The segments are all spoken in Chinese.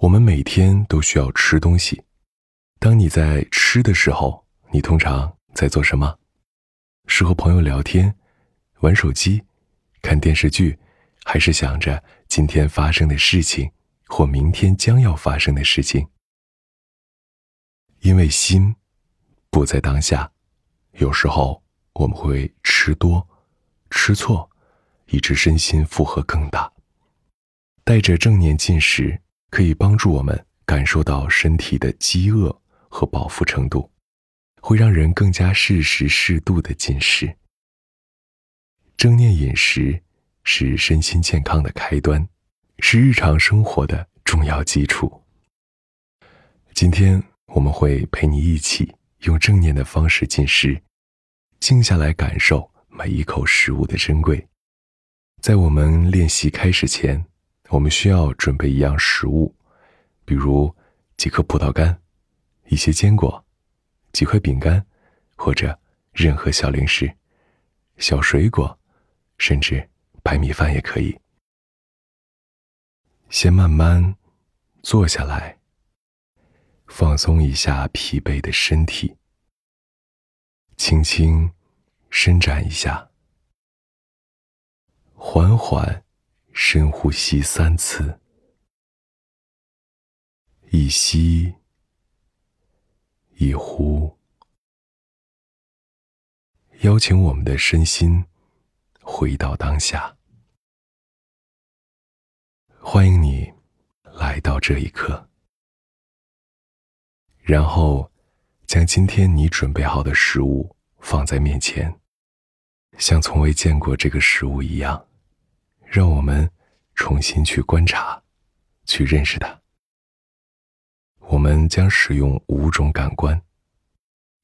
我们每天都需要吃东西。当你在吃的时候，你通常在做什么？是和朋友聊天、玩手机、看电视剧，还是想着今天发生的事情或明天将要发生的事情？因为心不在当下，有时候我们会吃多、吃错，以致身心负荷更大。带着正念进食，可以帮助我们感受到身体的饥饿。和饱腹程度，会让人更加适时适度的进食。正念饮食是身心健康的开端，是日常生活的重要基础。今天我们会陪你一起用正念的方式进食，静下来感受每一口食物的珍贵。在我们练习开始前，我们需要准备一样食物，比如几颗葡萄干。一些坚果，几块饼干，或者任何小零食、小水果，甚至白米饭也可以。先慢慢坐下来，放松一下疲惫的身体，轻轻伸展一下，缓缓深呼吸三次，一吸。一呼，邀请我们的身心回到当下。欢迎你来到这一刻，然后将今天你准备好的食物放在面前，像从未见过这个食物一样，让我们重新去观察，去认识它。我们将使用五种感官：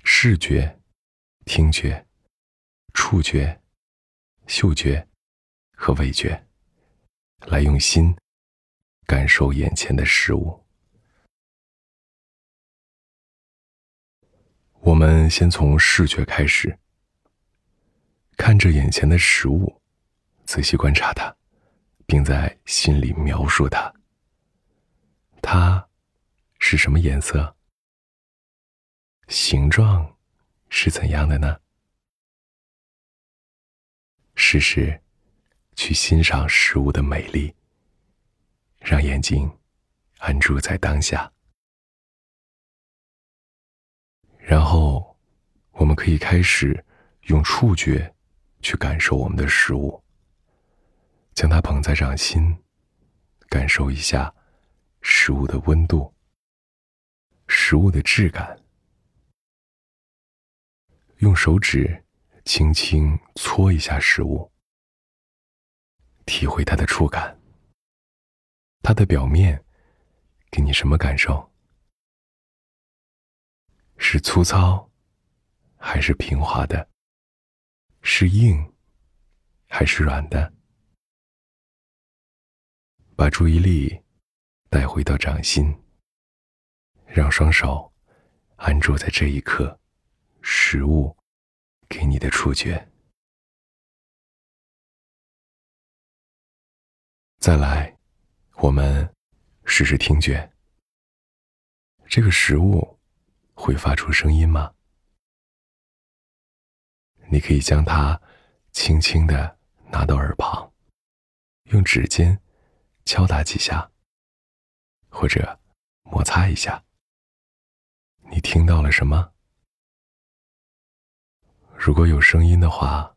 视觉、听觉、触觉、嗅觉和味觉，来用心感受眼前的事物。我们先从视觉开始，看着眼前的食物，仔细观察它，并在心里描述它。它。是什么颜色？形状是怎样的呢？试试去欣赏食物的美丽，让眼睛安住在当下。然后，我们可以开始用触觉去感受我们的食物，将它捧在掌心，感受一下食物的温度。食物的质感，用手指轻轻搓一下食物，体会它的触感。它的表面给你什么感受？是粗糙，还是平滑的？是硬，还是软的？把注意力带回到掌心。让双手安住在这一刻，食物给你的触觉。再来，我们试试听觉。这个食物会发出声音吗？你可以将它轻轻的拿到耳旁，用指尖敲打几下，或者摩擦一下。你听到了什么？如果有声音的话，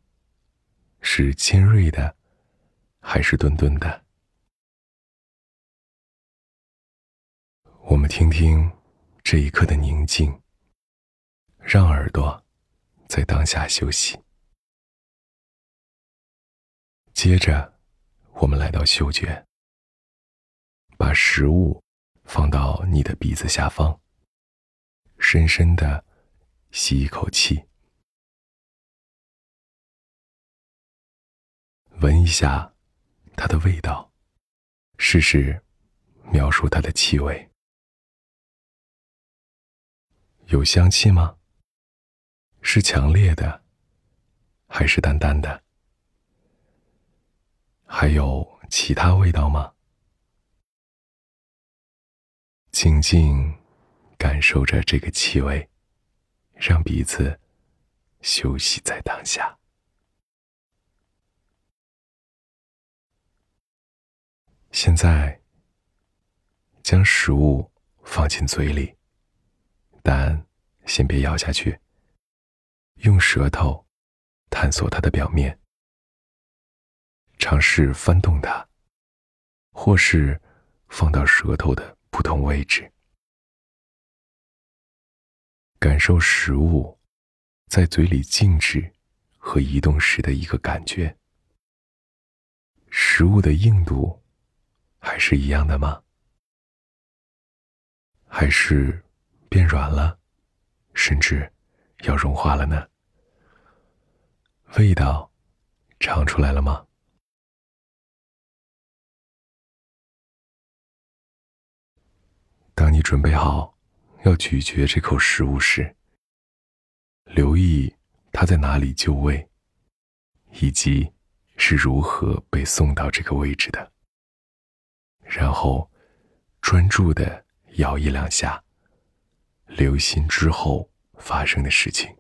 是尖锐的，还是钝钝的？我们听听这一刻的宁静，让耳朵在当下休息。接着，我们来到嗅觉，把食物放到你的鼻子下方。深深的吸一口气，闻一下它的味道，试试描述它的气味。有香气吗？是强烈的，还是淡淡的？还有其他味道吗？静静感受着这个气味，让鼻子休息在当下。现在，将食物放进嘴里，但先别咬下去。用舌头探索它的表面，尝试翻动它，或是放到舌头的不同位置，感受食物在嘴里静止和移动时的一个感觉。食物的硬度。还是一样的吗？还是变软了，甚至要融化了呢？味道尝出来了吗？当你准备好要咀嚼这口食物时，留意它在哪里就位，以及是如何被送到这个位置的。然后，专注的摇一两下，留心之后发生的事情。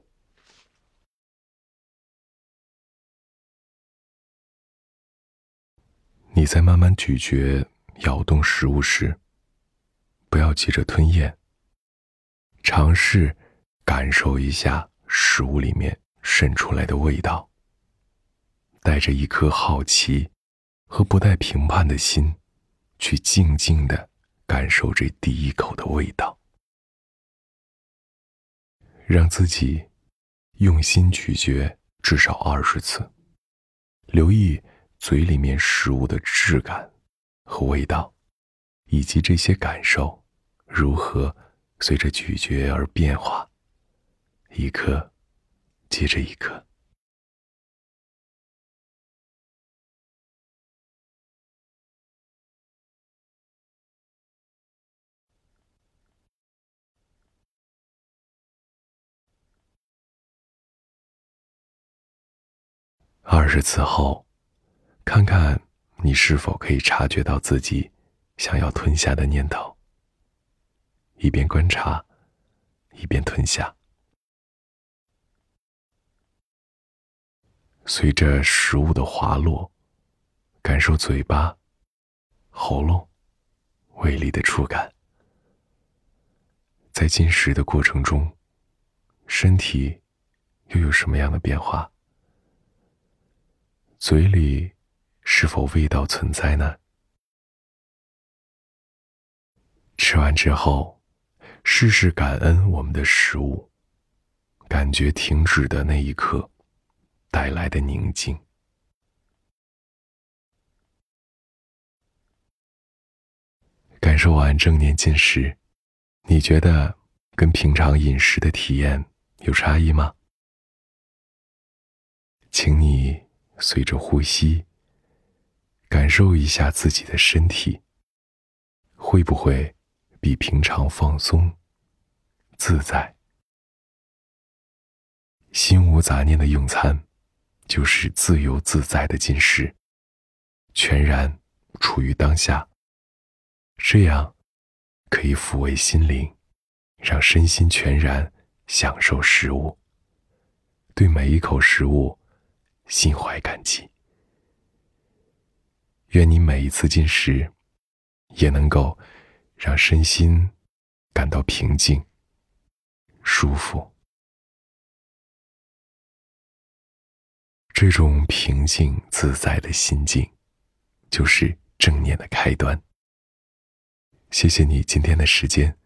你在慢慢咀嚼、摇动食物时，不要急着吞咽，尝试感受一下食物里面渗出来的味道，带着一颗好奇和不带评判的心。去静静的感受这第一口的味道，让自己用心咀嚼至少二十次，留意嘴里面食物的质感和味道，以及这些感受如何随着咀嚼而变化，一刻接着一刻。二十次后，看看你是否可以察觉到自己想要吞下的念头。一边观察，一边吞下。随着食物的滑落，感受嘴巴、喉咙、胃里的触感。在进食的过程中，身体又有什么样的变化？嘴里是否味道存在呢？吃完之后，试试感恩我们的食物，感觉停止的那一刻带来的宁静。感受完正念进食，你觉得跟平常饮食的体验有差异吗？请你。随着呼吸，感受一下自己的身体，会不会比平常放松、自在？心无杂念的用餐，就是自由自在的进食，全然处于当下。这样可以抚慰心灵，让身心全然享受食物，对每一口食物。心怀感激，愿你每一次进食，也能够让身心感到平静、舒服。这种平静自在的心境，就是正念的开端。谢谢你今天的时间。